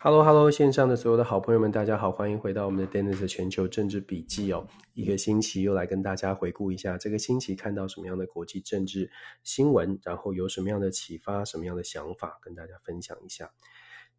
Hello，Hello，线上的所有的好朋友们，大家好，欢迎回到我们的 Dennis 全球政治笔记哦。一个星期又来跟大家回顾一下这个星期看到什么样的国际政治新闻，然后有什么样的启发，什么样的想法跟大家分享一下。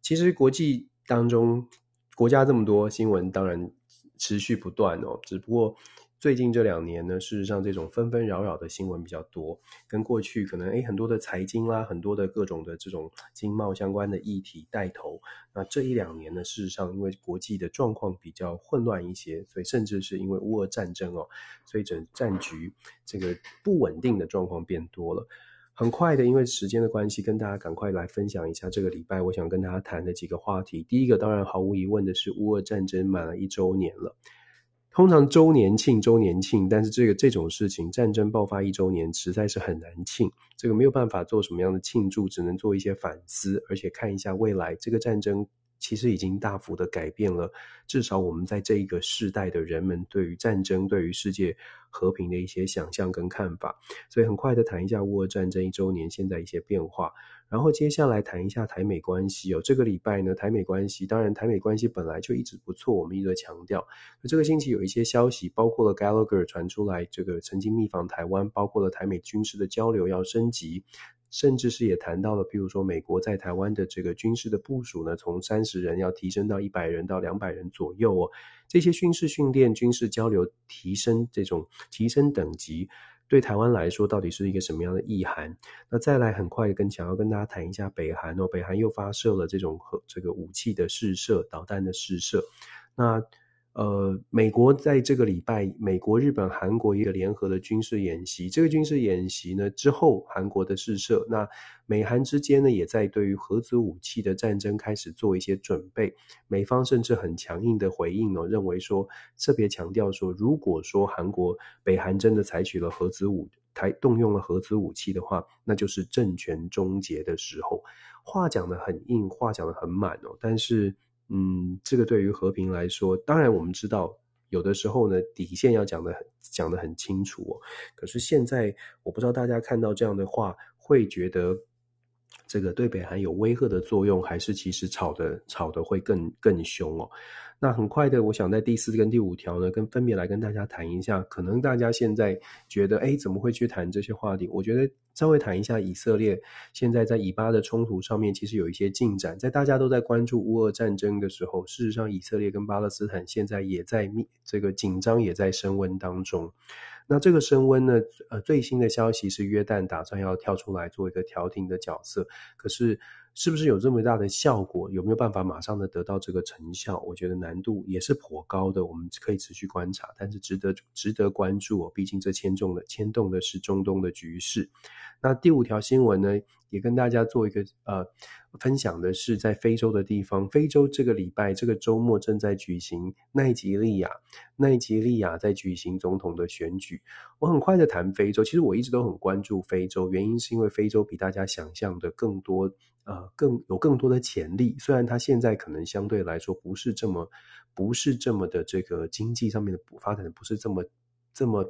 其实国际当中国家这么多，新闻当然持续不断哦，只不过。最近这两年呢，事实上这种纷纷扰扰的新闻比较多，跟过去可能诶很多的财经啦，很多的各种的这种经贸相关的议题带头。那这一两年呢，事实上因为国际的状况比较混乱一些，所以甚至是因为乌俄战争哦，所以整战局这个不稳定的状况变多了。很快的，因为时间的关系，跟大家赶快来分享一下这个礼拜我想跟大家谈的几个话题。第一个当然毫无疑问的是乌俄战争满了一周年了。通常周年庆，周年庆，但是这个这种事情，战争爆发一周年，实在是很难庆。这个没有办法做什么样的庆祝，只能做一些反思，而且看一下未来这个战争其实已经大幅的改变了，至少我们在这一个世代的人们对于战争、对于世界和平的一些想象跟看法。所以很快的谈一下乌俄战争一周年现在一些变化。然后接下来谈一下台美关系哦，这个礼拜呢，台美关系，当然台美关系本来就一直不错，我们一直在强调。那这个星期有一些消息，包括了 Gallagher 传出来，这个曾经密访台湾，包括了台美军事的交流要升级，甚至是也谈到了，譬如说美国在台湾的这个军事的部署呢，从三十人要提升到一百人到两百人左右哦，这些军事训练、军事交流提升这种提升等级。对台湾来说，到底是一个什么样的意涵？那再来很快跟想要跟大家谈一下北韩哦，北韩又发射了这种核这个武器的试射，导弹的试射，那。呃，美国在这个礼拜，美国、日本、韩国一个联合的军事演习。这个军事演习呢之后，韩国的试射，那美韩之间呢也在对于核子武器的战争开始做一些准备。美方甚至很强硬的回应哦，认为说特别强调说，如果说韩国、北韩真的采取了核子武台动用了核子武器的话，那就是政权终结的时候。话讲得很硬，话讲得很满哦，但是。嗯，这个对于和平来说，当然我们知道，有的时候呢，底线要讲的很讲的很清楚哦。可是现在，我不知道大家看到这样的话，会觉得这个对北韩有威吓的作用，还是其实吵的吵的会更更凶哦。那很快的，我想在第四跟第五条呢，跟分别来跟大家谈一下。可能大家现在觉得，哎，怎么会去谈这些话题？我觉得稍微谈一下以色列现在在以巴的冲突上面，其实有一些进展。在大家都在关注乌俄战争的时候，事实上以色列跟巴勒斯坦现在也在密这个紧张也在升温当中。那这个升温呢，呃，最新的消息是约旦打算要跳出来做一个调停的角色，可是。是不是有这么大的效果？有没有办法马上的得到这个成效？我觉得难度也是颇高的，我们可以持续观察，但是值得值得关注哦。毕竟这牵动的牵动的是中东的局势。那第五条新闻呢，也跟大家做一个呃分享的是，在非洲的地方，非洲这个礼拜这个周末正在举行奈吉利亚，奈吉利亚在举行总统的选举。我很快的谈非洲，其实我一直都很关注非洲，原因是因为非洲比大家想象的更多。呃，更有更多的潜力。虽然它现在可能相对来说不是这么，不是这么的这个经济上面的发展的不是这么这么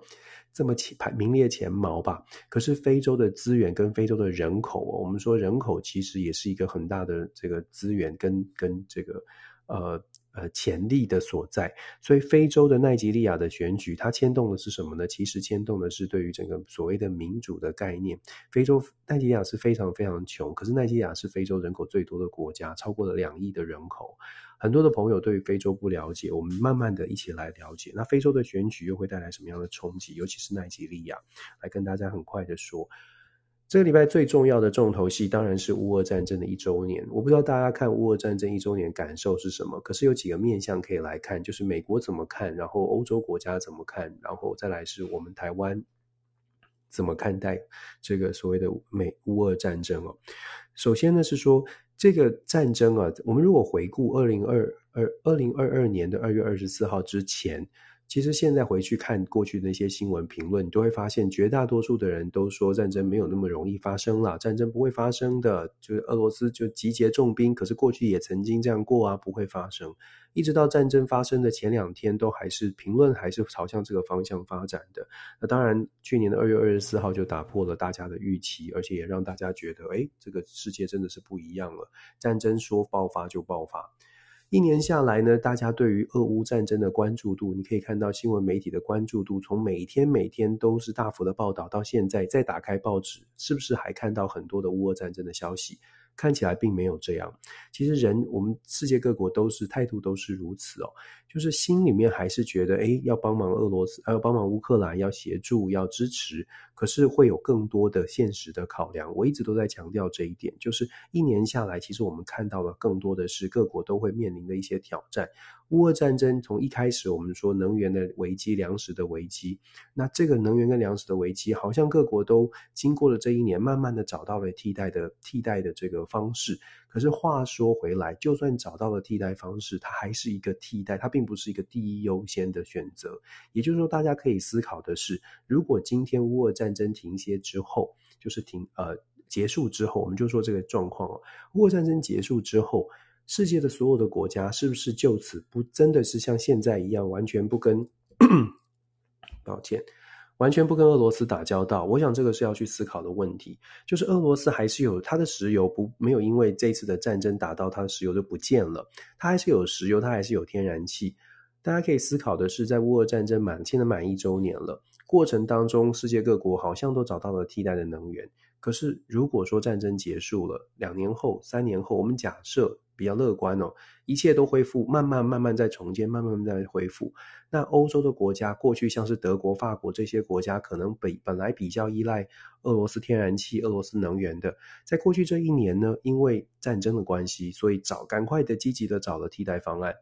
这么前排名列前茅吧。可是非洲的资源跟非洲的人口，我们说人口其实也是一个很大的这个资源跟跟这个呃。呃，潜力的所在，所以非洲的奈及利亚的选举，它牵动的是什么呢？其实牵动的是对于整个所谓的民主的概念。非洲奈及利亚是非常非常穷，可是奈及利亚是非洲人口最多的国家，超过了两亿的人口。很多的朋友对于非洲不了解，我们慢慢的一起来了解。那非洲的选举又会带来什么样的冲击？尤其是奈及利亚，来跟大家很快的说。这个礼拜最重要的重头戏当然是乌俄战争的一周年。我不知道大家看乌俄战争一周年感受是什么，可是有几个面向可以来看，就是美国怎么看，然后欧洲国家怎么看，然后再来是我们台湾怎么看待这个所谓的美乌俄战争哦。首先呢是说这个战争啊，我们如果回顾二零二二二零二二年的二月二十四号之前。其实现在回去看过去那些新闻评论，你都会发现绝大多数的人都说战争没有那么容易发生了，战争不会发生的，就是俄罗斯就集结重兵，可是过去也曾经这样过啊，不会发生。一直到战争发生的前两天，都还是评论还是朝向这个方向发展的。那当然，去年的二月二十四号就打破了大家的预期，而且也让大家觉得，诶，这个世界真的是不一样了，战争说爆发就爆发。一年下来呢，大家对于俄乌战争的关注度，你可以看到新闻媒体的关注度，从每天每天都是大幅的报道，到现在再打开报纸，是不是还看到很多的乌俄战争的消息？看起来并没有这样。其实人，我们世界各国都是态度都是如此哦，就是心里面还是觉得，哎，要帮忙俄罗斯，要帮忙乌克兰，要协助，要支持。可是会有更多的现实的考量，我一直都在强调这一点，就是一年下来，其实我们看到了更多的是各国都会面临的一些挑战。乌俄战争从一开始，我们说能源的危机、粮食的危机，那这个能源跟粮食的危机，好像各国都经过了这一年，慢慢的找到了替代的替代的这个方式。可是话说回来，就算找到了替代方式，它还是一个替代，它并不是一个第一优先的选择。也就是说，大家可以思考的是，如果今天乌俄战争停歇之后，就是停呃结束之后，我们就说这个状况哦，乌俄战争结束之后，世界的所有的国家是不是就此不真的是像现在一样，完全不跟，抱歉。完全不跟俄罗斯打交道，我想这个是要去思考的问题。就是俄罗斯还是有它的石油不，没有因为这次的战争打到它的石油就不见了，它还是有石油，它还是有天然气。大家可以思考的是，在乌俄战争满现在满一周年了，过程当中世界各国好像都找到了替代的能源。可是如果说战争结束了，两年后、三年后，我们假设。比较乐观哦，一切都恢复，慢慢慢慢在重建，慢慢慢慢在恢复。那欧洲的国家，过去像是德国、法国这些国家，可能本本来比较依赖俄罗斯天然气、俄罗斯能源的，在过去这一年呢，因为战争的关系，所以找赶快的、积极的找了替代方案。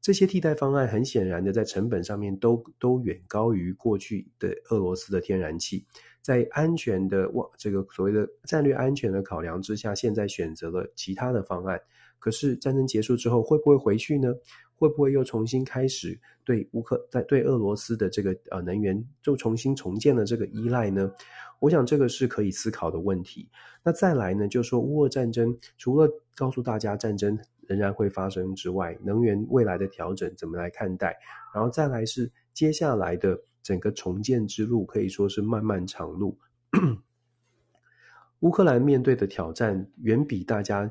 这些替代方案很显然的，在成本上面都都远高于过去的俄罗斯的天然气。在安全的哇，这个所谓的战略安全的考量之下，现在选择了其他的方案。可是战争结束之后会不会回去呢？会不会又重新开始对乌克在对俄罗斯的这个呃能源就重新重建了这个依赖呢？我想这个是可以思考的问题。那再来呢，就是说乌俄战争除了告诉大家战争仍然会发生之外，能源未来的调整怎么来看待？然后再来是接下来的整个重建之路可以说是漫漫长路。乌克兰面对的挑战远比大家。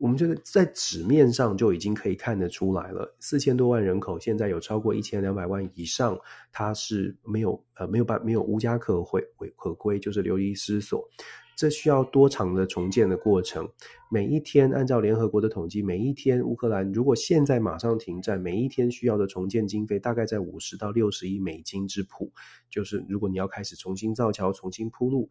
我们觉得在纸面上就已经可以看得出来了，四千多万人口，现在有超过一千两百万以上，他是没有呃没有办没有无家可回可归，就是流离失所。这需要多长的重建的过程？每一天，按照联合国的统计，每一天乌克兰如果现在马上停战，每一天需要的重建经费大概在五十到六十亿美金之谱。就是如果你要开始重新造桥、重新铺路。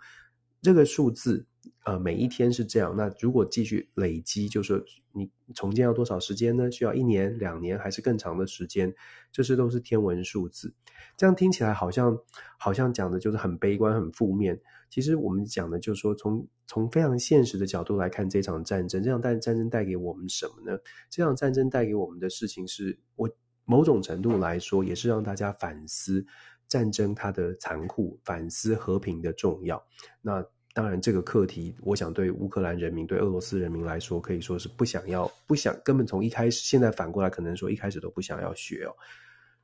这个数字，呃，每一天是这样。那如果继续累积，就是你重建要多少时间呢？需要一年、两年，还是更长的时间？这些都是天文数字。这样听起来好像好像讲的就是很悲观、很负面。其实我们讲的就是说，从从非常现实的角度来看，这场战争，这场战战争带给我们什么呢？这场战争带给我们的事情是，我某种程度来说，也是让大家反思。战争它的残酷，反思和平的重要。那当然，这个课题，我想对乌克兰人民、对俄罗斯人民来说，可以说是不想要、不想，根本从一开始，现在反过来可能说一开始都不想要学哦。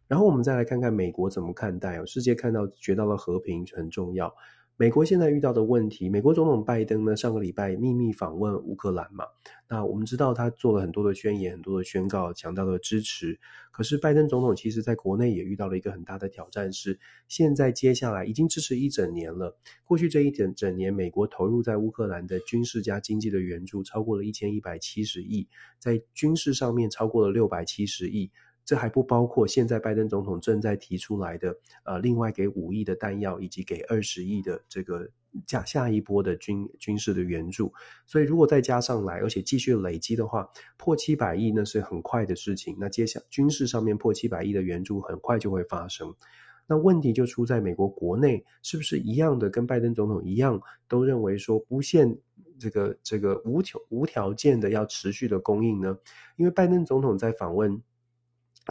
然后我们再来看看美国怎么看待哦，世界看到学到了和平很重要。美国现在遇到的问题，美国总统拜登呢，上个礼拜秘密访问乌克兰嘛，那我们知道他做了很多的宣言，很多的宣告，强调了支持。可是拜登总统其实在国内也遇到了一个很大的挑战，是现在接下来已经支持一整年了，过去这一整整年，美国投入在乌克兰的军事加经济的援助超过了一千一百七十亿，在军事上面超过了六百七十亿。这还不包括现在拜登总统正在提出来的，呃，另外给五亿的弹药，以及给二十亿的这个下下一波的军军事的援助。所以如果再加上来，而且继续累积的话，破七百亿那是很快的事情。那接下军事上面破七百亿的援助很快就会发生。那问题就出在美国国内，是不是一样的跟拜登总统一样，都认为说不限这个这个无条无条件的要持续的供应呢？因为拜登总统在访问。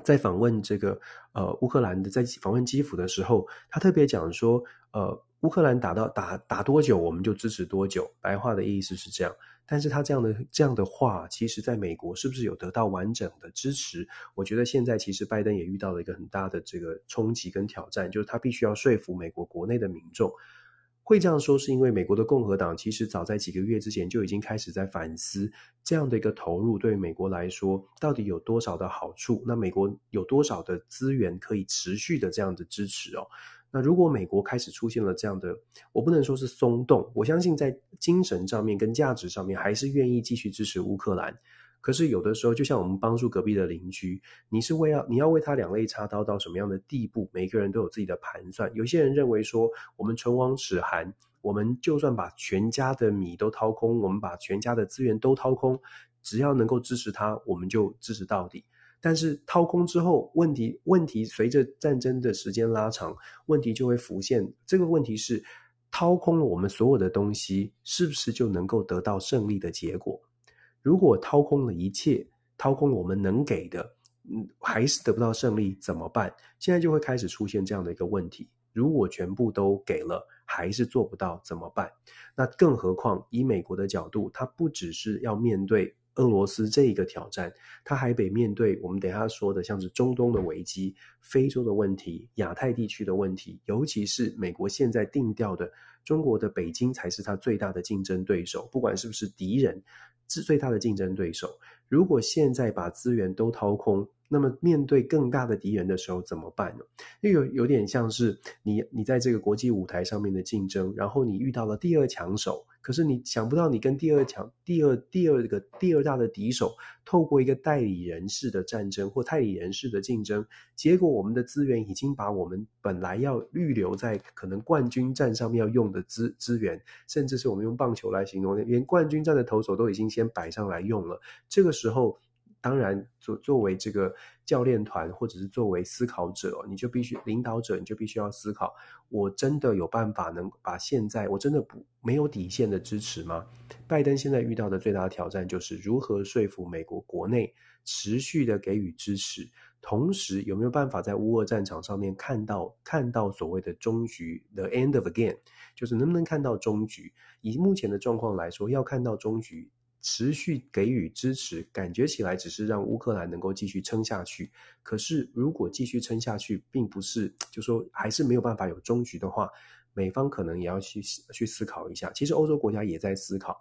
在访问这个呃乌克兰的，在访问基辅的时候，他特别讲说，呃，乌克兰打到打打多久，我们就支持多久。白话的意思是这样，但是他这样的这样的话，其实在美国是不是有得到完整的支持？我觉得现在其实拜登也遇到了一个很大的这个冲击跟挑战，就是他必须要说服美国国内的民众。会这样说，是因为美国的共和党其实早在几个月之前就已经开始在反思这样的一个投入对美国来说到底有多少的好处。那美国有多少的资源可以持续的这样的支持哦？那如果美国开始出现了这样的，我不能说是松动，我相信在精神上面跟价值上面还是愿意继续支持乌克兰。可是有的时候，就像我们帮助隔壁的邻居，你是为要你要为他两肋插刀到什么样的地步？每个人都有自己的盘算。有些人认为说，我们唇亡齿寒，我们就算把全家的米都掏空，我们把全家的资源都掏空，只要能够支持他，我们就支持到底。但是掏空之后，问题问题随着战争的时间拉长，问题就会浮现。这个问题是，掏空了我们所有的东西，是不是就能够得到胜利的结果？如果掏空了一切，掏空了我们能给的，嗯，还是得不到胜利，怎么办？现在就会开始出现这样的一个问题：如果全部都给了，还是做不到，怎么办？那更何况以美国的角度，它不只是要面对俄罗斯这一个挑战，它还得面对我们等一下说的，像是中东的危机、非洲的问题、亚太地区的问题，尤其是美国现在定调的，中国的北京才是它最大的竞争对手，不管是不是敌人。是最大的竞争对手。如果现在把资源都掏空，那么面对更大的敌人的时候怎么办呢？又有有点像是你你在这个国际舞台上面的竞争，然后你遇到了第二强手。可是你想不到，你跟第二强、第二、第二个、第二大的敌手，透过一个代理人式的战争或代理人式的竞争，结果我们的资源已经把我们本来要预留在可能冠军战上面要用的资资源，甚至是我们用棒球来形容，连冠军战的投手都已经先摆上来用了。这个时候。当然，作作为这个教练团，或者是作为思考者，你就必须领导者，你就必须要思考：我真的有办法能把现在我真的不没有底线的支持吗？拜登现在遇到的最大的挑战就是如何说服美国国内持续的给予支持，同时有没有办法在乌俄战场上面看到看到所谓的终局，the end of the game，就是能不能看到终局？以目前的状况来说，要看到终局。持续给予支持，感觉起来只是让乌克兰能够继续撑下去。可是，如果继续撑下去，并不是就说还是没有办法有终局的话，美方可能也要去去思考一下。其实，欧洲国家也在思考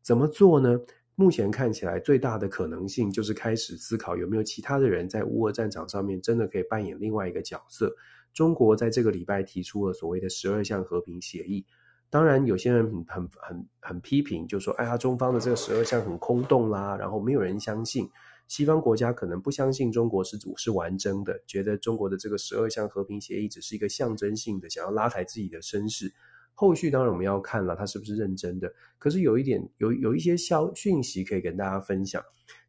怎么做呢？目前看起来最大的可能性就是开始思考有没有其他的人在乌俄战场上面真的可以扮演另外一个角色。中国在这个礼拜提出了所谓的十二项和平协议。当然，有些人很很很很批评，就说：“哎呀，中方的这个十二项很空洞啦，然后没有人相信。西方国家可能不相信中国是是完整的，觉得中国的这个十二项和平协议只是一个象征性的，想要拉抬自己的声势。后续当然我们要看了，他是不是认真的。可是有一点，有有一些消讯息可以跟大家分享。”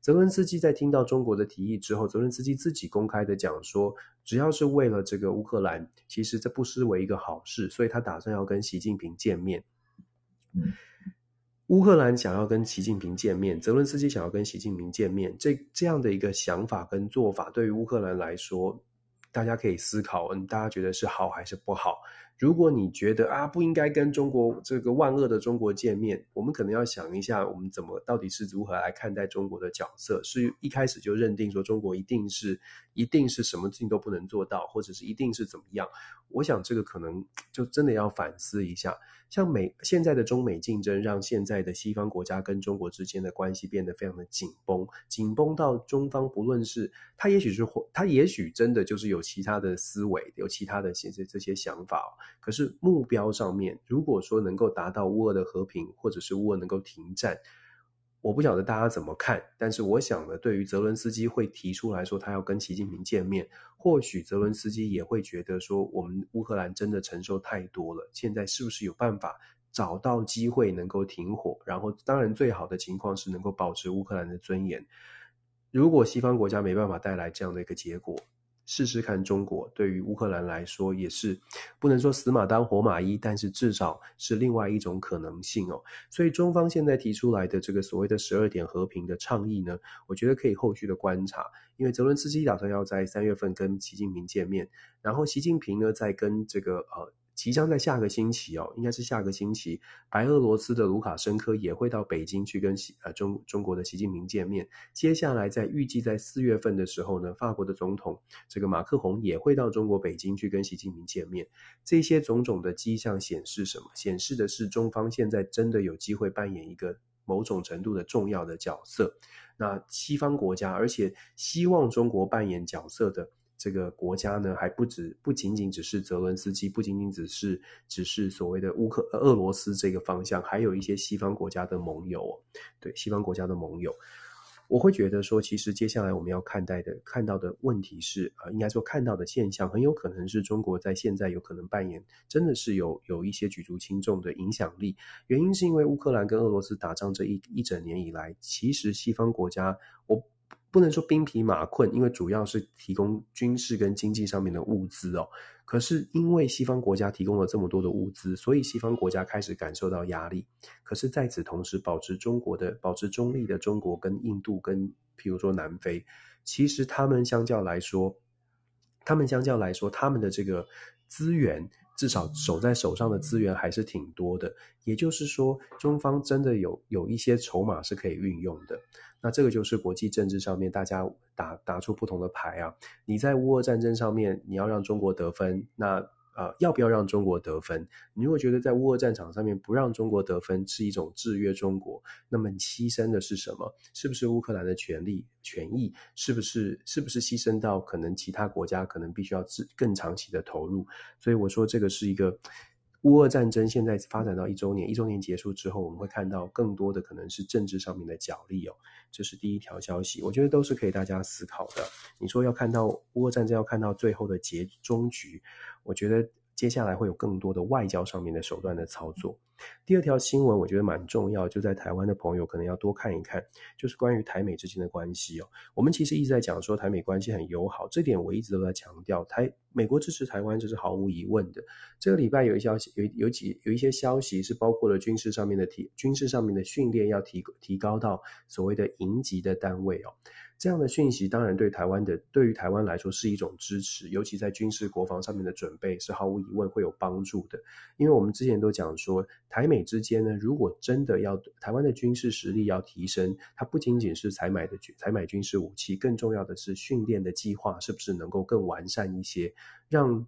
泽伦斯基在听到中国的提议之后，泽伦斯基自己公开的讲说，只要是为了这个乌克兰，其实这不失为一个好事，所以他打算要跟习近平见面。乌克兰想要跟习近平见面，泽伦斯基想要跟习近平见面，这这样的一个想法跟做法，对于乌克兰来说，大家可以思考，嗯，大家觉得是好还是不好？如果你觉得啊，不应该跟中国这个万恶的中国见面，我们可能要想一下，我们怎么到底是如何来看待中国的角色？是一开始就认定说中国一定是一定是什么事情都不能做到，或者是一定是怎么样？我想这个可能就真的要反思一下。像美现在的中美竞争，让现在的西方国家跟中国之间的关系变得非常的紧绷，紧绷到中方不论是他，也许是他也许真的就是有其他的思维，有其他的这些这些想法。可是目标上面，如果说能够达到乌俄的和平，或者是乌俄能够停战。我不晓得大家怎么看，但是我想呢，对于泽伦斯基会提出来说他要跟习近平见面，或许泽伦斯基也会觉得说，我们乌克兰真的承受太多了，现在是不是有办法找到机会能够停火？然后，当然最好的情况是能够保持乌克兰的尊严。如果西方国家没办法带来这样的一个结果，试试看，中国对于乌克兰来说也是不能说死马当活马医，但是至少是另外一种可能性哦。所以中方现在提出来的这个所谓的十二点和平的倡议呢，我觉得可以后续的观察，因为泽伦斯基打算要在三月份跟习近平见面，然后习近平呢再跟这个呃。即将在下个星期哦，应该是下个星期，白俄罗斯的卢卡申科也会到北京去跟习呃中中国的习近平见面。接下来在预计在四月份的时候呢，法国的总统这个马克宏也会到中国北京去跟习近平见面。这些种种的迹象显示什么？显示的是中方现在真的有机会扮演一个某种程度的重要的角色。那西方国家，而且希望中国扮演角色的。这个国家呢，还不止，不仅仅只是泽伦斯基，不仅仅只是只是所谓的乌克俄罗斯这个方向，还有一些西方国家的盟友，对西方国家的盟友，我会觉得说，其实接下来我们要看待的、看到的问题是啊、呃，应该说看到的现象，很有可能是中国在现在有可能扮演，真的是有有一些举足轻重的影响力。原因是因为乌克兰跟俄罗斯打仗这一一整年以来，其实西方国家我。不能说兵疲马困，因为主要是提供军事跟经济上面的物资哦。可是因为西方国家提供了这么多的物资，所以西方国家开始感受到压力。可是在此同时，保持中国的保持中立的中国跟印度跟譬如说南非，其实他们相较来说，他们相较来说，他们的这个资源。至少守在手上的资源还是挺多的，也就是说，中方真的有有一些筹码是可以运用的。那这个就是国际政治上面大家打打出不同的牌啊。你在乌俄战争上面，你要让中国得分，那。呃，要不要让中国得分？你如果觉得在乌俄战场上面不让中国得分是一种制约中国，那么你牺牲的是什么？是不是乌克兰的权利、权益？是不是是不是牺牲到可能其他国家可能必须要更长期的投入？所以我说这个是一个。乌俄战争现在发展到一周年，一周年结束之后，我们会看到更多的可能是政治上面的角力哦。这是第一条消息，我觉得都是可以大家思考的。你说要看到乌俄战争要看到最后的结终局，我觉得。接下来会有更多的外交上面的手段的操作。第二条新闻我觉得蛮重要，就在台湾的朋友可能要多看一看，就是关于台美之间的关系哦。我们其实一直在讲说台美关系很友好，这点我一直都在强调。台美国支持台湾这是毫无疑问的。这个礼拜有一消息，有有几有一些消息是包括了军事上面的提军事上面的训练要提提高到所谓的营级的单位哦。这样的讯息当然对台湾的，对于台湾来说是一种支持，尤其在军事国防上面的准备是毫无疑问会有帮助的。因为我们之前都讲说，台美之间呢，如果真的要台湾的军事实力要提升，它不仅仅是采买的军采买军事武器，更重要的是训练的计划是不是能够更完善一些，让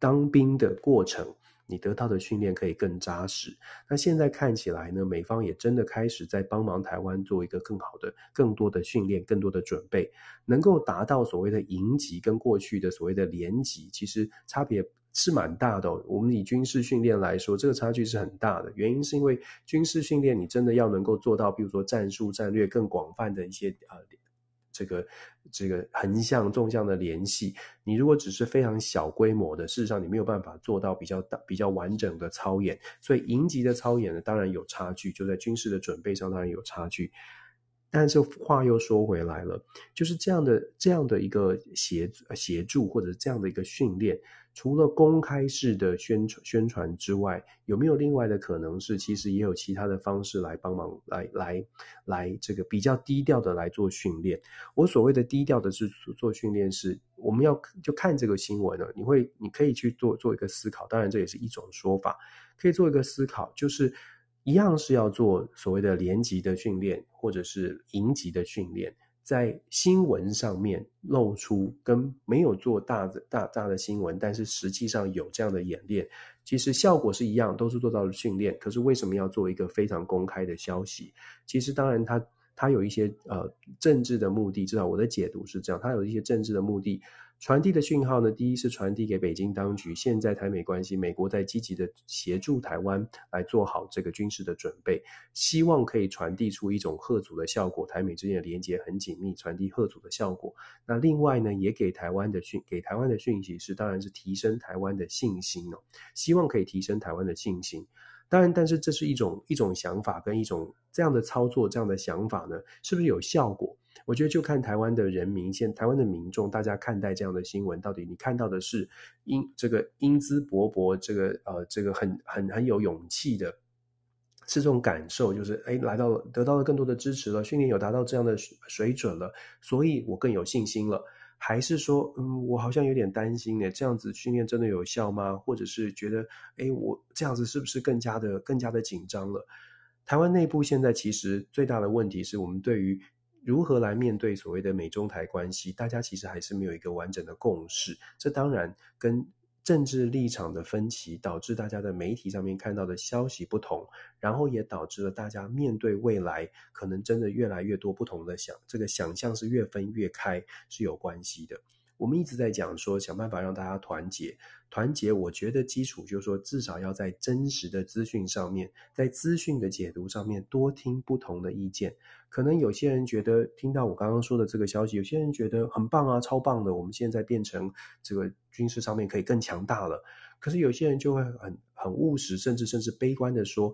当兵的过程。你得到的训练可以更扎实。那现在看起来呢，美方也真的开始在帮忙台湾做一个更好的、更多的训练、更多的准备，能够达到所谓的营级跟过去的所谓的连级，其实差别是蛮大的。我们以军事训练来说，这个差距是很大的。原因是因为军事训练你真的要能够做到，比如说战术、战略更广泛的一些呃。这个这个横向纵向的联系，你如果只是非常小规模的，事实上你没有办法做到比较大、比较完整的操演。所以营级的操演呢，当然有差距，就在军事的准备上当然有差距。但是话又说回来了，就是这样的这样的一个协协助或者这样的一个训练。除了公开式的宣传宣传之外，有没有另外的可能是，其实也有其他的方式来帮忙，来来来，这个比较低调的来做训练。我所谓的低调的是做训练，是我们要就看这个新闻呢，你会你可以去做做一个思考，当然这也是一种说法，可以做一个思考，就是一样是要做所谓的连级的训练，或者是营级的训练。在新闻上面露出跟没有做大的大大的新闻，但是实际上有这样的演练，其实效果是一样，都是做到了训练。可是为什么要做一个非常公开的消息？其实当然他他有一些呃政治的目的，至少我的解读是这样，他有一些政治的目的。传递的讯号呢，第一是传递给北京当局，现在台美关系，美国在积极的协助台湾来做好这个军事的准备，希望可以传递出一种贺阻的效果。台美之间的连接很紧密，传递贺阻的效果。那另外呢，也给台湾的讯，给台湾的讯息是，当然是提升台湾的信心哦，希望可以提升台湾的信心。当然，但是这是一种一种想法跟一种这样的操作，这样的想法呢，是不是有效果？我觉得就看台湾的人民，现台湾的民众，大家看待这样的新闻，到底你看到的是英这个英姿勃勃，这个呃这个很很很有勇气的，是这种感受，就是哎来到了得到了更多的支持了，训练有达到这样的水准了，所以我更有信心了。还是说，嗯，我好像有点担心呢，这样子训练真的有效吗？或者是觉得，哎，我这样子是不是更加的更加的紧张了？台湾内部现在其实最大的问题是我们对于如何来面对所谓的美中台关系，大家其实还是没有一个完整的共识。这当然跟政治立场的分歧导致大家在媒体上面看到的消息不同，然后也导致了大家面对未来可能真的越来越多不同的想，这个想象是越分越开是有关系的。我们一直在讲说，想办法让大家团结。团结，我觉得基础就是说，至少要在真实的资讯上面，在资讯的解读上面多听不同的意见。可能有些人觉得听到我刚刚说的这个消息，有些人觉得很棒啊，超棒的，我们现在变成这个军事上面可以更强大了。可是有些人就会很很务实，甚至甚至悲观的说，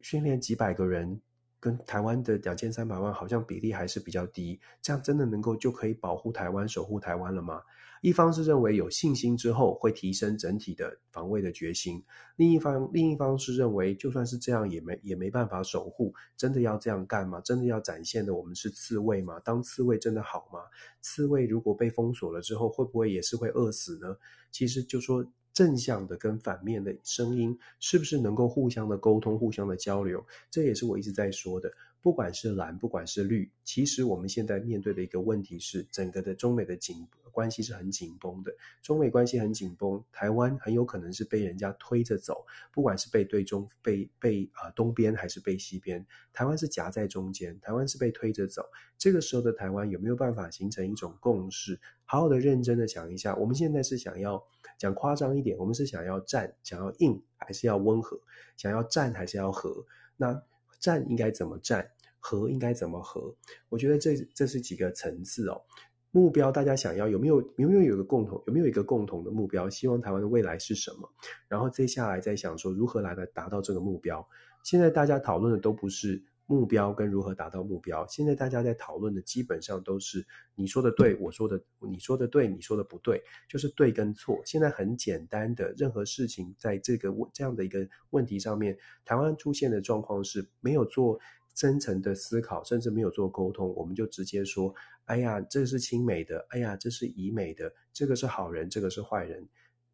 训练几百个人。跟台湾的两千三百万好像比例还是比较低，这样真的能够就可以保护台湾、守护台湾了吗？一方是认为有信心之后会提升整体的防卫的决心，另一方另一方是认为就算是这样也没也没办法守护，真的要这样干吗？真的要展现的我们是刺猬吗？当刺猬真的好吗？刺猬如果被封锁了之后，会不会也是会饿死呢？其实就说。正向的跟反面的声音，是不是能够互相的沟通、互相的交流？这也是我一直在说的。不管是蓝，不管是绿，其实我们现在面对的一个问题是，整个的中美的紧关系是很紧绷的。中美关系很紧绷，台湾很有可能是被人家推着走，不管是被对中、被被啊、东边还是被西边，台湾是夹在中间，台湾是被推着走。这个时候的台湾有没有办法形成一种共识？好好的、认真的想一下，我们现在是想要。讲夸张一点，我们是想要战，想要硬，还是要温和？想要战还是要和？那战应该怎么战？和应该怎么和？我觉得这这是几个层次哦。目标大家想要有没有有没有有一个共同有没有一个共同的目标？希望台湾的未来是什么？然后接下来再想说如何来来达到这个目标。现在大家讨论的都不是。目标跟如何达到目标，现在大家在讨论的基本上都是你说的对，我说的你说的对，你说的不对，就是对跟错。现在很简单的，任何事情在这个这样的一个问题上面，台湾出现的状况是没有做真诚的思考，甚至没有做沟通，我们就直接说：哎呀，这是亲美的，哎呀，这是以美的，这个是好人，这个是坏人。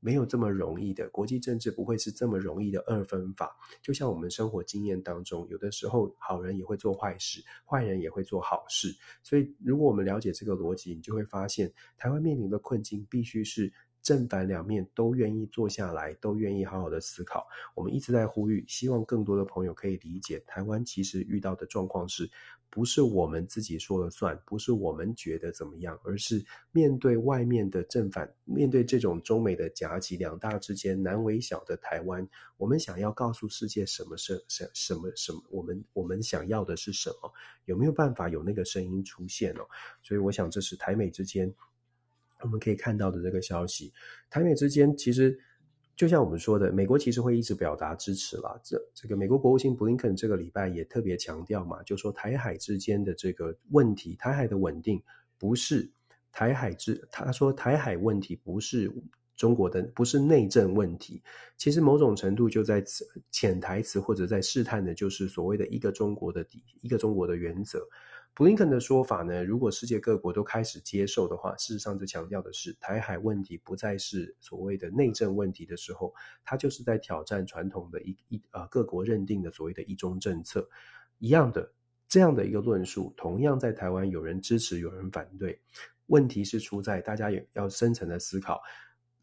没有这么容易的，国际政治不会是这么容易的二分法。就像我们生活经验当中，有的时候好人也会做坏事，坏人也会做好事。所以，如果我们了解这个逻辑，你就会发现，台湾面临的困境必须是正反两面都愿意坐下来，都愿意好好的思考。我们一直在呼吁，希望更多的朋友可以理解，台湾其实遇到的状况是。不是我们自己说了算，不是我们觉得怎么样，而是面对外面的正反，面对这种中美的夹击，两大之间难为小的台湾，我们想要告诉世界什么是什什么什么，我们我们想要的是什么？有没有办法有那个声音出现哦？所以我想这是台美之间我们可以看到的这个消息，台美之间其实。就像我们说的，美国其实会一直表达支持啦。这这个美国国务卿布林肯这个礼拜也特别强调嘛，就说台海之间的这个问题，台海的稳定不是台海之，他说台海问题不是中国的，不是内政问题。其实某种程度就在潜台词或者在试探的，就是所谓的一个中国的底，一个中国的原则。布林肯的说法呢，如果世界各国都开始接受的话，事实上就强调的是台海问题不再是所谓的内政问题的时候，它就是在挑战传统的一一呃各国认定的所谓的一中政策一样的这样的一个论述，同样在台湾有人支持，有人反对。问题是出在大家也要深层的思考，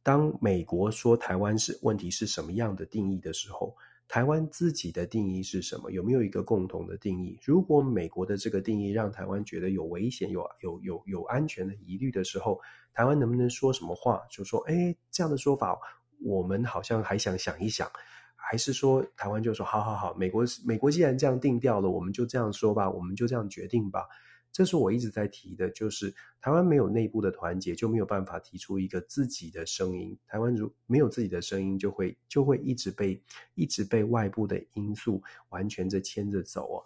当美国说台湾是问题是什么样的定义的时候。台湾自己的定义是什么？有没有一个共同的定义？如果美国的这个定义让台湾觉得有危险、有有有有安全的疑虑的时候，台湾能不能说什么话？就说，哎，这样的说法，我们好像还想想一想，还是说台湾就说，好好好，美国美国既然这样定调了，我们就这样说吧，我们就这样决定吧。这是我一直在提的，就是台湾没有内部的团结，就没有办法提出一个自己的声音。台湾如没有自己的声音，就会就会一直被一直被外部的因素完全的牵着走哦。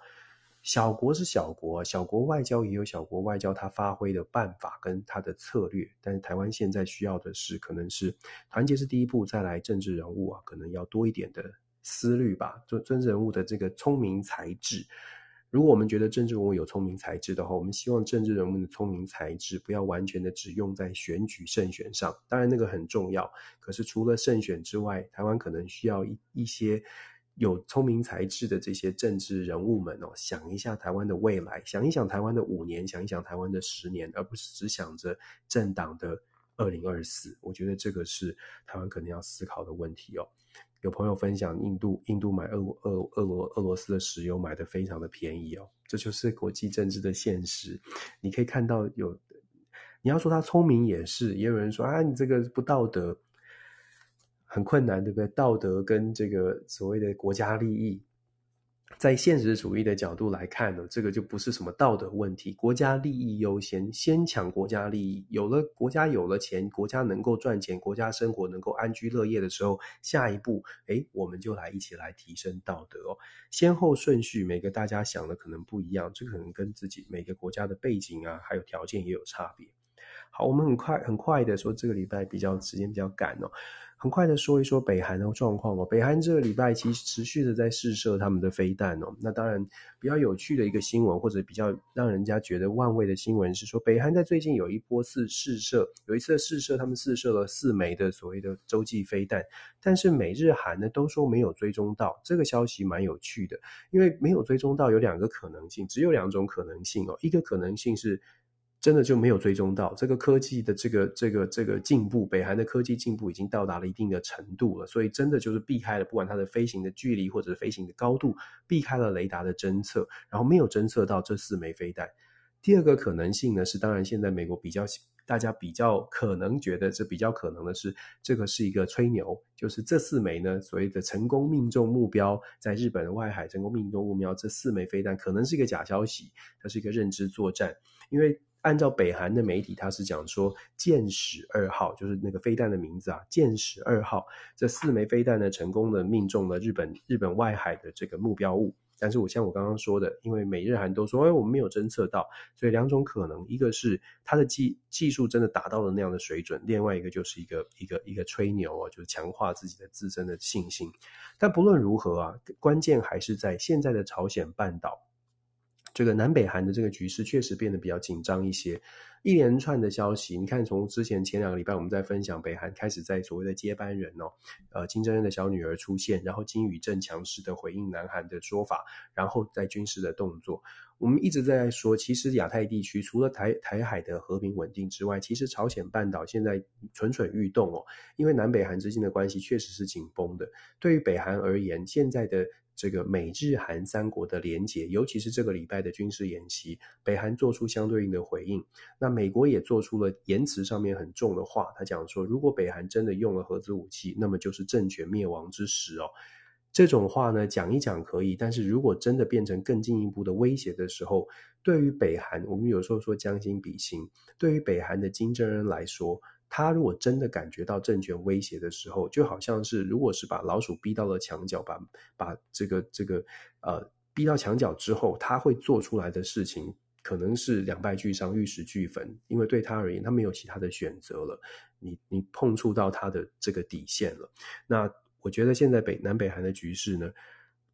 小国是小国，小国外交也有小国外交它发挥的办法跟它的策略。但是台湾现在需要的是，可能是团结是第一步，再来政治人物啊，可能要多一点的思虑吧，就政治人物的这个聪明才智。如果我们觉得政治人物有聪明才智的话，我们希望政治人物的聪明才智不要完全的只用在选举胜选上，当然那个很重要。可是除了胜选之外，台湾可能需要一一些有聪明才智的这些政治人物们哦，想一下台湾的未来，想一想台湾的五年，想一想台湾的十年，而不是只想着政党的二零二四。我觉得这个是台湾可能要思考的问题哦。有朋友分享，印度印度买俄俄俄罗俄罗斯的石油买的非常的便宜哦，这就是国际政治的现实。你可以看到有，你要说他聪明也是，也有人说啊，你这个不道德，很困难，对不对？道德跟这个所谓的国家利益。在现实主义的角度来看呢，这个就不是什么道德问题，国家利益优先，先抢国家利益。有了国家有了钱，国家能够赚钱，国家生活能够安居乐业的时候，下一步，诶，我们就来一起来提升道德哦。先后顺序，每个大家想的可能不一样，这可能跟自己每个国家的背景啊，还有条件也有差别。好，我们很快很快的说，这个礼拜比较时间比较赶哦。很快的说一说北韩的状况哦，北韩这个礼拜其实持续的在试射他们的飞弹哦。那当然比较有趣的一个新闻，或者比较让人家觉得万味的新闻是说，北韩在最近有一波次试射，有一次的试射，他们试射了四枚的所谓的洲际飞弹，但是美日韩呢都说没有追踪到。这个消息蛮有趣的，因为没有追踪到有两个可能性，只有两种可能性哦。一个可能性是。真的就没有追踪到这个科技的这个这个这个进步，北韩的科技进步已经到达了一定的程度了，所以真的就是避开了不管它的飞行的距离或者是飞行的高度，避开了雷达的侦测，然后没有侦测到这四枚飞弹。第二个可能性呢是，当然现在美国比较大家比较可能觉得这比较可能的是，这个是一个吹牛，就是这四枚呢所谓的成功命中目标，在日本的外海成功命中目标，这四枚飞弹可能是一个假消息，它是一个认知作战，因为。按照北韩的媒体，他是讲说“箭矢二号”就是那个飞弹的名字啊，“箭矢二号”这四枚飞弹呢，成功的命中了日本日本外海的这个目标物。但是我像我刚刚说的，因为美日韩都说，哎，我们没有侦测到，所以两种可能，一个是它的技技术真的达到了那样的水准，另外一个就是一个一个一个吹牛啊，就是强化自己的自身的信心。但不论如何啊，关键还是在现在的朝鲜半岛。这个南北韩的这个局势确实变得比较紧张一些，一连串的消息，你看从之前前两个礼拜我们在分享北韩开始在所谓的接班人哦，呃金正恩的小女儿出现，然后金宇正强势的回应南韩的说法，然后在军事的动作，我们一直在说，其实亚太地区除了台台海的和平稳定之外，其实朝鲜半岛现在蠢蠢欲动哦，因为南北韩之间的关系确实是紧绷的，对于北韩而言，现在的。这个美日韩三国的连结，尤其是这个礼拜的军事演习，北韩做出相对应的回应。那美国也做出了言辞上面很重的话，他讲说，如果北韩真的用了核子武器，那么就是政权灭亡之时哦。这种话呢，讲一讲可以，但是如果真的变成更进一步的威胁的时候，对于北韩，我们有时候说将心比心，对于北韩的金正恩来说。他如果真的感觉到政权威胁的时候，就好像是如果是把老鼠逼到了墙角，把把这个这个呃逼到墙角之后，他会做出来的事情可能是两败俱伤、玉石俱焚，因为对他而言，他没有其他的选择了。你你碰触到他的这个底线了。那我觉得现在北南北韩的局势呢？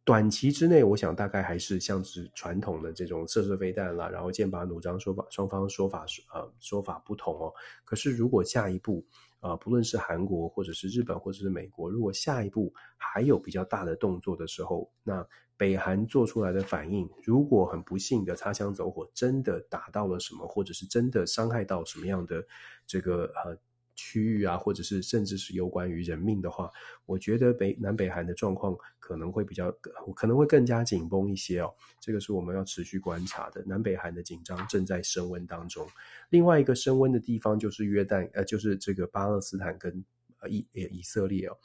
短期之内，我想大概还是像是传统的这种射射飞弹啦，然后剑拔弩张说法，双方说法呃说法不同哦。可是如果下一步呃，不论是韩国或者是日本或者是美国，如果下一步还有比较大的动作的时候，那北韩做出来的反应，如果很不幸的擦枪走火，真的打到了什么，或者是真的伤害到什么样的这个呃。区域啊，或者是甚至是有关于人命的话，我觉得北南北韩的状况可能会比较，可能会更加紧绷一些哦。这个是我们要持续观察的。南北韩的紧张正在升温当中。另外一个升温的地方就是约旦，呃，就是这个巴勒斯坦跟呃以以色列哦。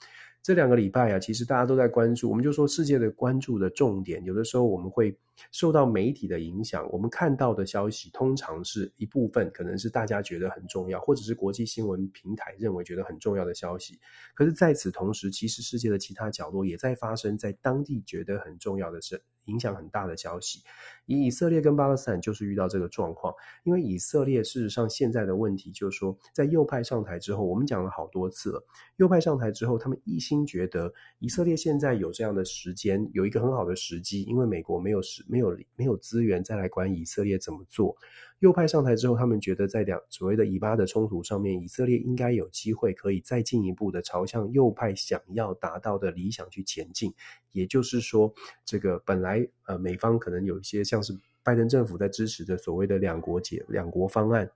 这两个礼拜啊，其实大家都在关注。我们就说世界的关注的重点，有的时候我们会受到媒体的影响。我们看到的消息，通常是一部分可能是大家觉得很重要，或者是国际新闻平台认为觉得很重要的消息。可是在此同时，其实世界的其他角落也在发生在当地觉得很重要的事影响很大的消息。以以色列跟巴勒斯坦就是遇到这个状况，因为以色列事实上现在的问题就是说，在右派上台之后，我们讲了好多次了，右派上台之后，他们一心觉得以色列现在有这样的时间，有一个很好的时机，因为美国没有时没有没有资源再来管以色列怎么做。右派上台之后，他们觉得在两所谓的以巴的冲突上面，以色列应该有机会可以再进一步的朝向右派想要达到的理想去前进。也就是说，这个本来呃美方可能有一些像是拜登政府在支持的所谓的两国解两国方案，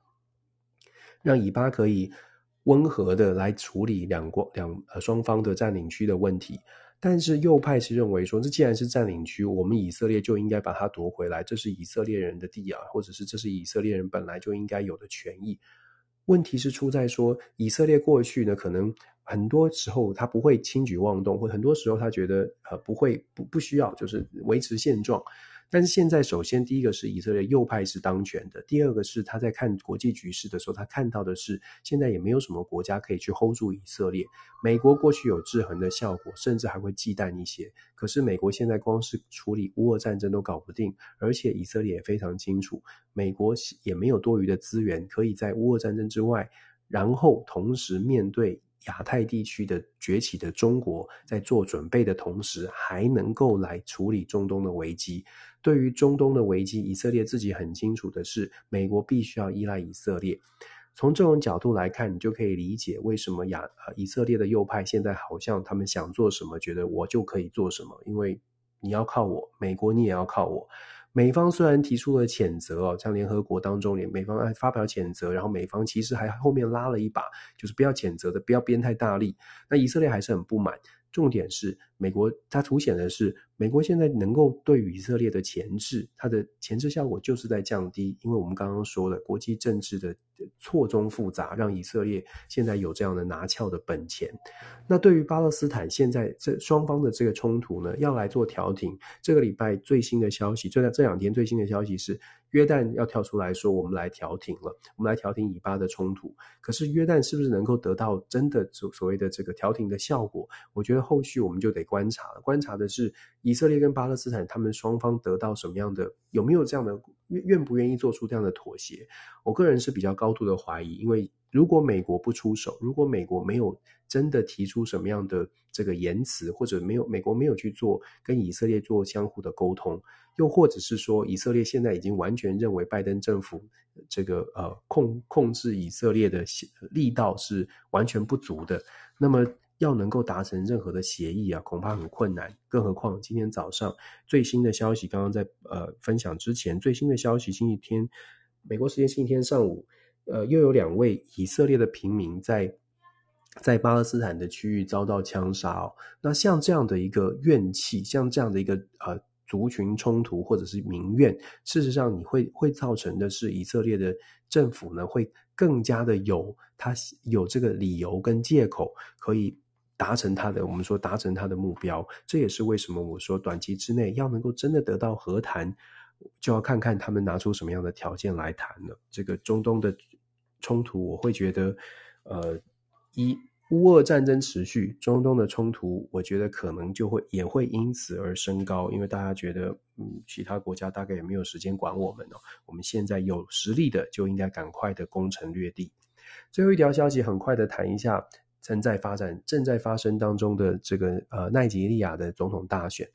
让以巴可以温和的来处理两国两呃双方的占领区的问题。但是右派是认为说，这既然是占领区，我们以色列就应该把它夺回来，这是以色列人的地啊，或者是这是以色列人本来就应该有的权益。问题是出在说，以色列过去呢，可能很多时候他不会轻举妄动，或很多时候他觉得呃不会不不需要，就是维持现状。但是现在，首先第一个是以色列右派是当权的，第二个是他在看国际局势的时候，他看到的是现在也没有什么国家可以去 hold 住以色列。美国过去有制衡的效果，甚至还会忌惮一些。可是美国现在光是处理乌俄战争都搞不定，而且以色列也非常清楚，美国也没有多余的资源可以在乌俄战争之外，然后同时面对。亚太地区的崛起的中国，在做准备的同时，还能够来处理中东的危机。对于中东的危机，以色列自己很清楚的是，美国必须要依赖以色列。从这种角度来看，你就可以理解为什么亚呃以色列的右派现在好像他们想做什么，觉得我就可以做什么，因为你要靠我，美国你也要靠我。美方虽然提出了谴责哦，像联合国当中，美方还发表谴责，然后美方其实还后面拉了一把，就是不要谴责的，不要鞭太大力。那以色列还是很不满。重点是美国，它凸显的是美国现在能够对以色列的钳制，它的钳制效果就是在降低，因为我们刚刚说了国际政治的错综复杂，让以色列现在有这样的拿翘的本钱。那对于巴勒斯坦现在这双方的这个冲突呢，要来做调停。这个礼拜最新的消息，就在这两天最新的消息是。约旦要跳出来说：“我们来调停了，我们来调停以巴的冲突。可是约旦是不是能够得到真的所所谓的这个调停的效果？我觉得后续我们就得观察了。观察的是以色列跟巴勒斯坦他们双方得到什么样的，有没有这样的愿愿不愿意做出这样的妥协？我个人是比较高度的怀疑，因为如果美国不出手，如果美国没有真的提出什么样的这个言辞，或者没有美国没有去做跟以色列做相互的沟通。”又或者是说，以色列现在已经完全认为拜登政府这个呃控控制以色列的力道是完全不足的。那么要能够达成任何的协议啊，恐怕很困难。更何况今天早上最新的消息，刚刚在呃分享之前最新的消息，星期天美国时间星期天上午，呃又有两位以色列的平民在在巴勒斯坦的区域遭到枪杀哦。那像这样的一个怨气，像这样的一个呃。族群冲突或者是民怨，事实上你会会造成的是以色列的政府呢，会更加的有他有这个理由跟借口可以达成他的我们说达成他的目标。这也是为什么我说短期之内要能够真的得到和谈，就要看看他们拿出什么样的条件来谈了。这个中东的冲突，我会觉得，呃，一。乌俄战争持续，中东的冲突，我觉得可能就会也会因此而升高，因为大家觉得，嗯，其他国家大概也没有时间管我们哦，我们现在有实力的就应该赶快的攻城略地。最后一条消息，很快的谈一下正在发展、正在发生当中的这个呃奈及利亚的总统大选。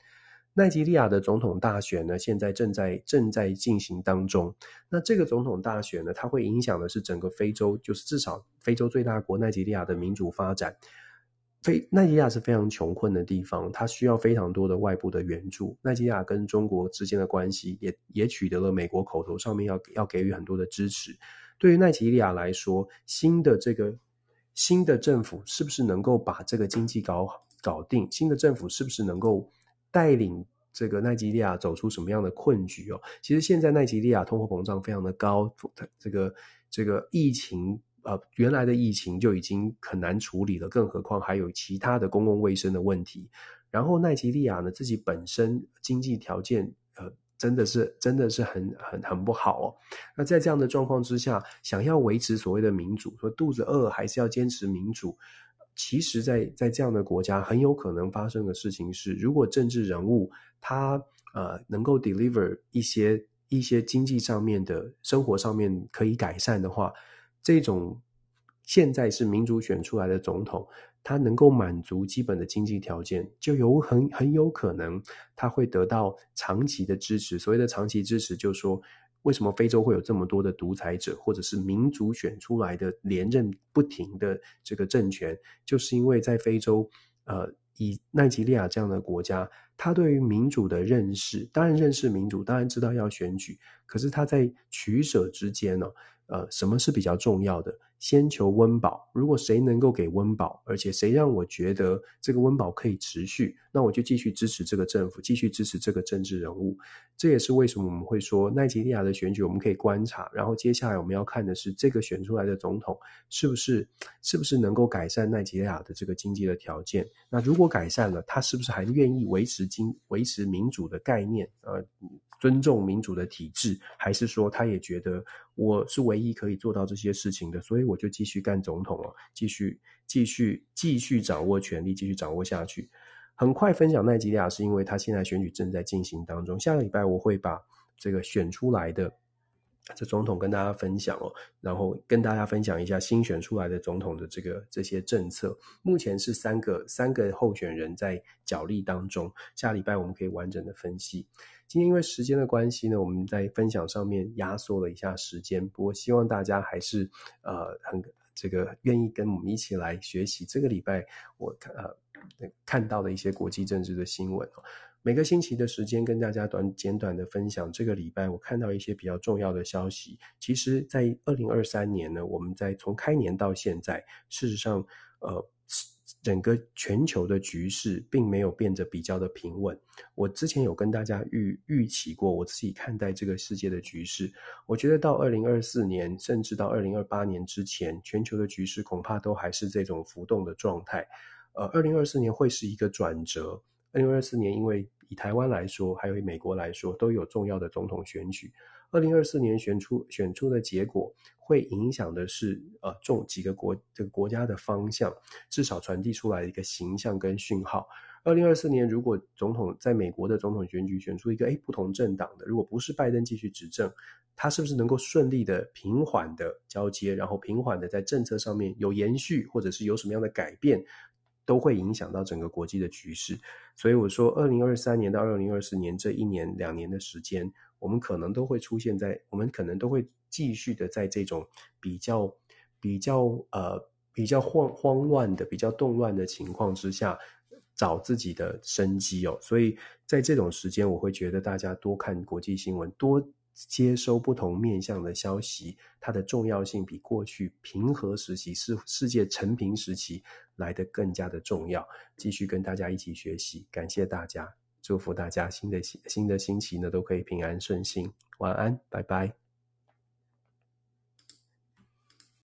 奈及利亚的总统大选呢，现在正在正在进行当中。那这个总统大选呢，它会影响的是整个非洲，就是至少非洲最大国奈及利亚的民主发展。非奈及利亚是非常穷困的地方，它需要非常多的外部的援助。奈及利亚跟中国之间的关系也也取得了美国口头上面要要给予很多的支持。对于奈及利亚来说，新的这个新的政府是不是能够把这个经济搞搞定？新的政府是不是能够？带领这个奈及利亚走出什么样的困局哦？其实现在奈及利亚通货膨胀非常的高，这个这个疫情呃原来的疫情就已经很难处理了，更何况还有其他的公共卫生的问题。然后奈及利亚呢自己本身经济条件呃真的是真的是很很很不好哦。那在这样的状况之下，想要维持所谓的民主，说肚子饿还是要坚持民主。其实在，在这样的国家，很有可能发生的事情是，如果政治人物他呃能够 deliver 一些一些经济上面的生活上面可以改善的话，这种现在是民主选出来的总统，他能够满足基本的经济条件，就有很很有可能他会得到长期的支持。所谓的长期支持，就是说。为什么非洲会有这么多的独裁者，或者是民主选出来的连任不停的这个政权？就是因为在非洲，呃，以奈及利亚这样的国家，他对于民主的认识，当然认识民主，当然知道要选举，可是他在取舍之间呢，呃，什么是比较重要的？先求温饱，如果谁能够给温饱，而且谁让我觉得这个温饱可以持续，那我就继续支持这个政府，继续支持这个政治人物。这也是为什么我们会说奈及利亚的选举我们可以观察，然后接下来我们要看的是这个选出来的总统是不是是不是能够改善奈及利亚的这个经济的条件。那如果改善了，他是不是还愿意维持经维持民主的概念？呃。尊重民主的体制，还是说他也觉得我是唯一可以做到这些事情的，所以我我就继续干总统了，继续继续继续掌握权力，继续掌握下去。很快分享奈及利亚，是因为他现在选举正在进行当中，下个礼拜我会把这个选出来的。这总统跟大家分享哦，然后跟大家分享一下新选出来的总统的这个这些政策。目前是三个三个候选人在角力当中，下礼拜我们可以完整的分析。今天因为时间的关系呢，我们在分享上面压缩了一下时间，不过希望大家还是呃很这个愿意跟我们一起来学习这个礼拜我看呃看到的一些国际政治的新闻。每个星期的时间跟大家短简短的分享。这个礼拜我看到一些比较重要的消息。其实，在二零二三年呢，我们在从开年到现在，事实上，呃，整个全球的局势并没有变得比较的平稳。我之前有跟大家预预期过，我自己看待这个世界的局势，我觉得到二零二四年，甚至到二零二八年之前，全球的局势恐怕都还是这种浮动的状态。呃，二零二四年会是一个转折。二零二四年，因为以台湾来说，还有以美国来说，都有重要的总统选举。二零二四年选出选出的结果，会影响的是呃，重几个国这个国家的方向，至少传递出来一个形象跟讯号。二零二四年，如果总统在美国的总统选举选出一个诶不同政党的，如果不是拜登继续执政，他是不是能够顺利的平缓的交接，然后平缓的在政策上面有延续，或者是有什么样的改变？都会影响到整个国际的局势，所以我说，二零二三年到二零二四年这一年两年的时间，我们可能都会出现在，我们可能都会继续的在这种比较比较呃比较慌慌乱的、比较动乱的情况之下，找自己的生机哦。所以在这种时间，我会觉得大家多看国际新闻，多。接收不同面向的消息，它的重要性比过去平和时期、世世界成平时期来得更加的重要。继续跟大家一起学习，感谢大家，祝福大家新的新的星期呢都可以平安顺心。晚安，拜拜。